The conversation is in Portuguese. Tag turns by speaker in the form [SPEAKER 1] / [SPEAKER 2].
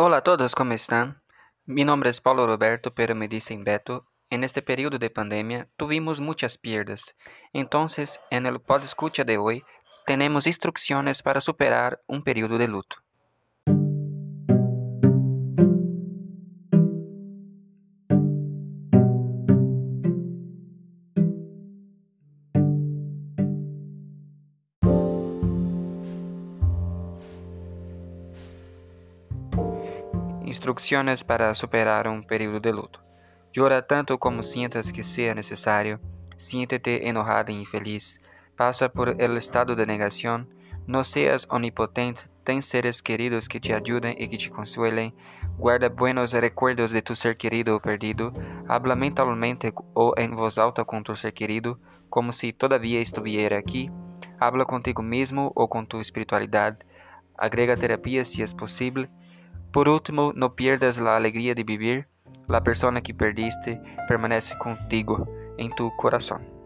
[SPEAKER 1] Hola a todos, ¿cómo están? Mi nombre es Paulo Roberto, pero me dicen Beto. En este periodo de pandemia tuvimos muchas pierdas. Entonces, en el escucha de hoy, tenemos instrucciones para superar un periodo de luto. Instrucciones para superar un periodo de luto. Llora tanto como sientas que sea necesario. Siéntete enojada e infeliz. Pasa por el estado de negación. No seas omnipotente. Ten seres queridos que te ayuden y que te consuelen. Guarda buenos recuerdos de tu ser querido o perdido. Habla mentalmente o en voz alta con tu ser querido, como si todavía estuviera aquí. Habla contigo mismo o con tu espiritualidad. Agrega terapia si es posible. Por último, no pierdas la alegría de vivir. La persona que perdiste permanece contigo en tu corazón.